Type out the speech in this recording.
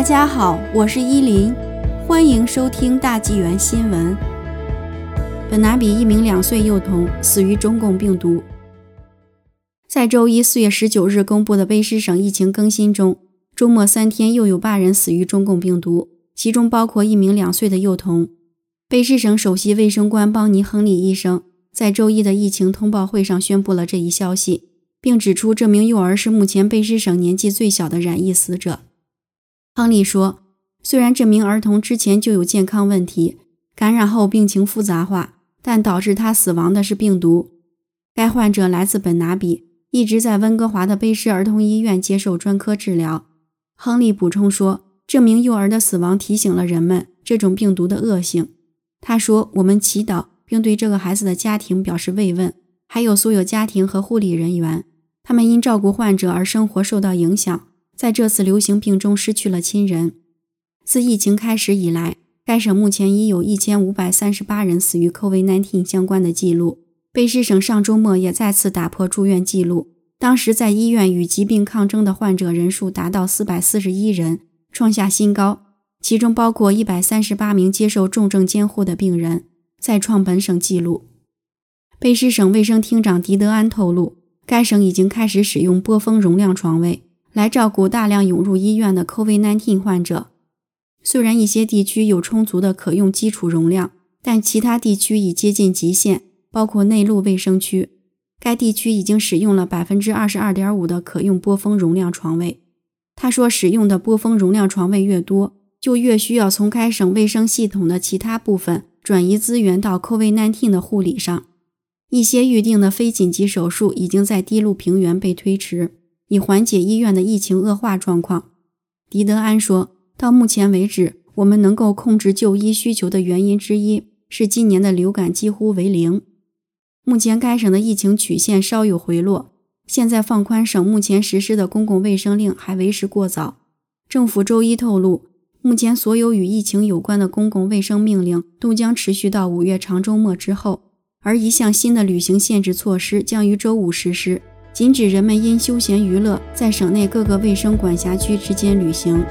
大家好，我是依林，欢迎收听大纪元新闻。本拿比一名两岁幼童死于中共病毒。在周一四月十九日公布的卑诗省疫情更新中，周末三天又有八人死于中共病毒，其中包括一名两岁的幼童。卑诗省首席卫生官邦尼·亨利医生在周一的疫情通报会上宣布了这一消息，并指出这名幼儿是目前卑诗省年纪最小的染疫死者。亨利说：“虽然这名儿童之前就有健康问题，感染后病情复杂化，但导致他死亡的是病毒。该患者来自本拿比，一直在温哥华的卑诗儿童医院接受专科治疗。”亨利补充说：“这名幼儿的死亡提醒了人们这种病毒的恶性。”他说：“我们祈祷，并对这个孩子的家庭表示慰问，还有所有家庭和护理人员，他们因照顾患者而生活受到影响。”在这次流行病中失去了亲人。自疫情开始以来，该省目前已有一千五百三十八人死于 COVID-19 相关的记录。卑诗省上周末也再次打破住院记录，当时在医院与疾病抗争的患者人数达到四百四十一人，创下新高，其中包括一百三十八名接受重症监护的病人，再创本省纪录。卑诗省卫生厅长迪德安透露，该省已经开始使用波峰容量床位。来照顾大量涌入医院的 COVID-19 患者。虽然一些地区有充足的可用基础容量，但其他地区已接近极限，包括内陆卫生区。该地区已经使用了百分之二十二点五的可用波峰容量床位。他说，使用的波峰容量床位越多，就越需要从该省卫生系统的其他部分转移资源到 COVID-19 的护理上。一些预定的非紧急手术已经在低陆平原被推迟。以缓解医院的疫情恶化状况，迪德安说：“到目前为止，我们能够控制就医需求的原因之一是今年的流感几乎为零。目前该省的疫情曲线稍有回落，现在放宽省目前实施的公共卫生令还为时过早。”政府周一透露，目前所有与疫情有关的公共卫生命令都将持续到五月长周末之后，而一项新的旅行限制措施将于周五实施。禁止人们因休闲娱乐在省内各个卫生管辖区之间旅行。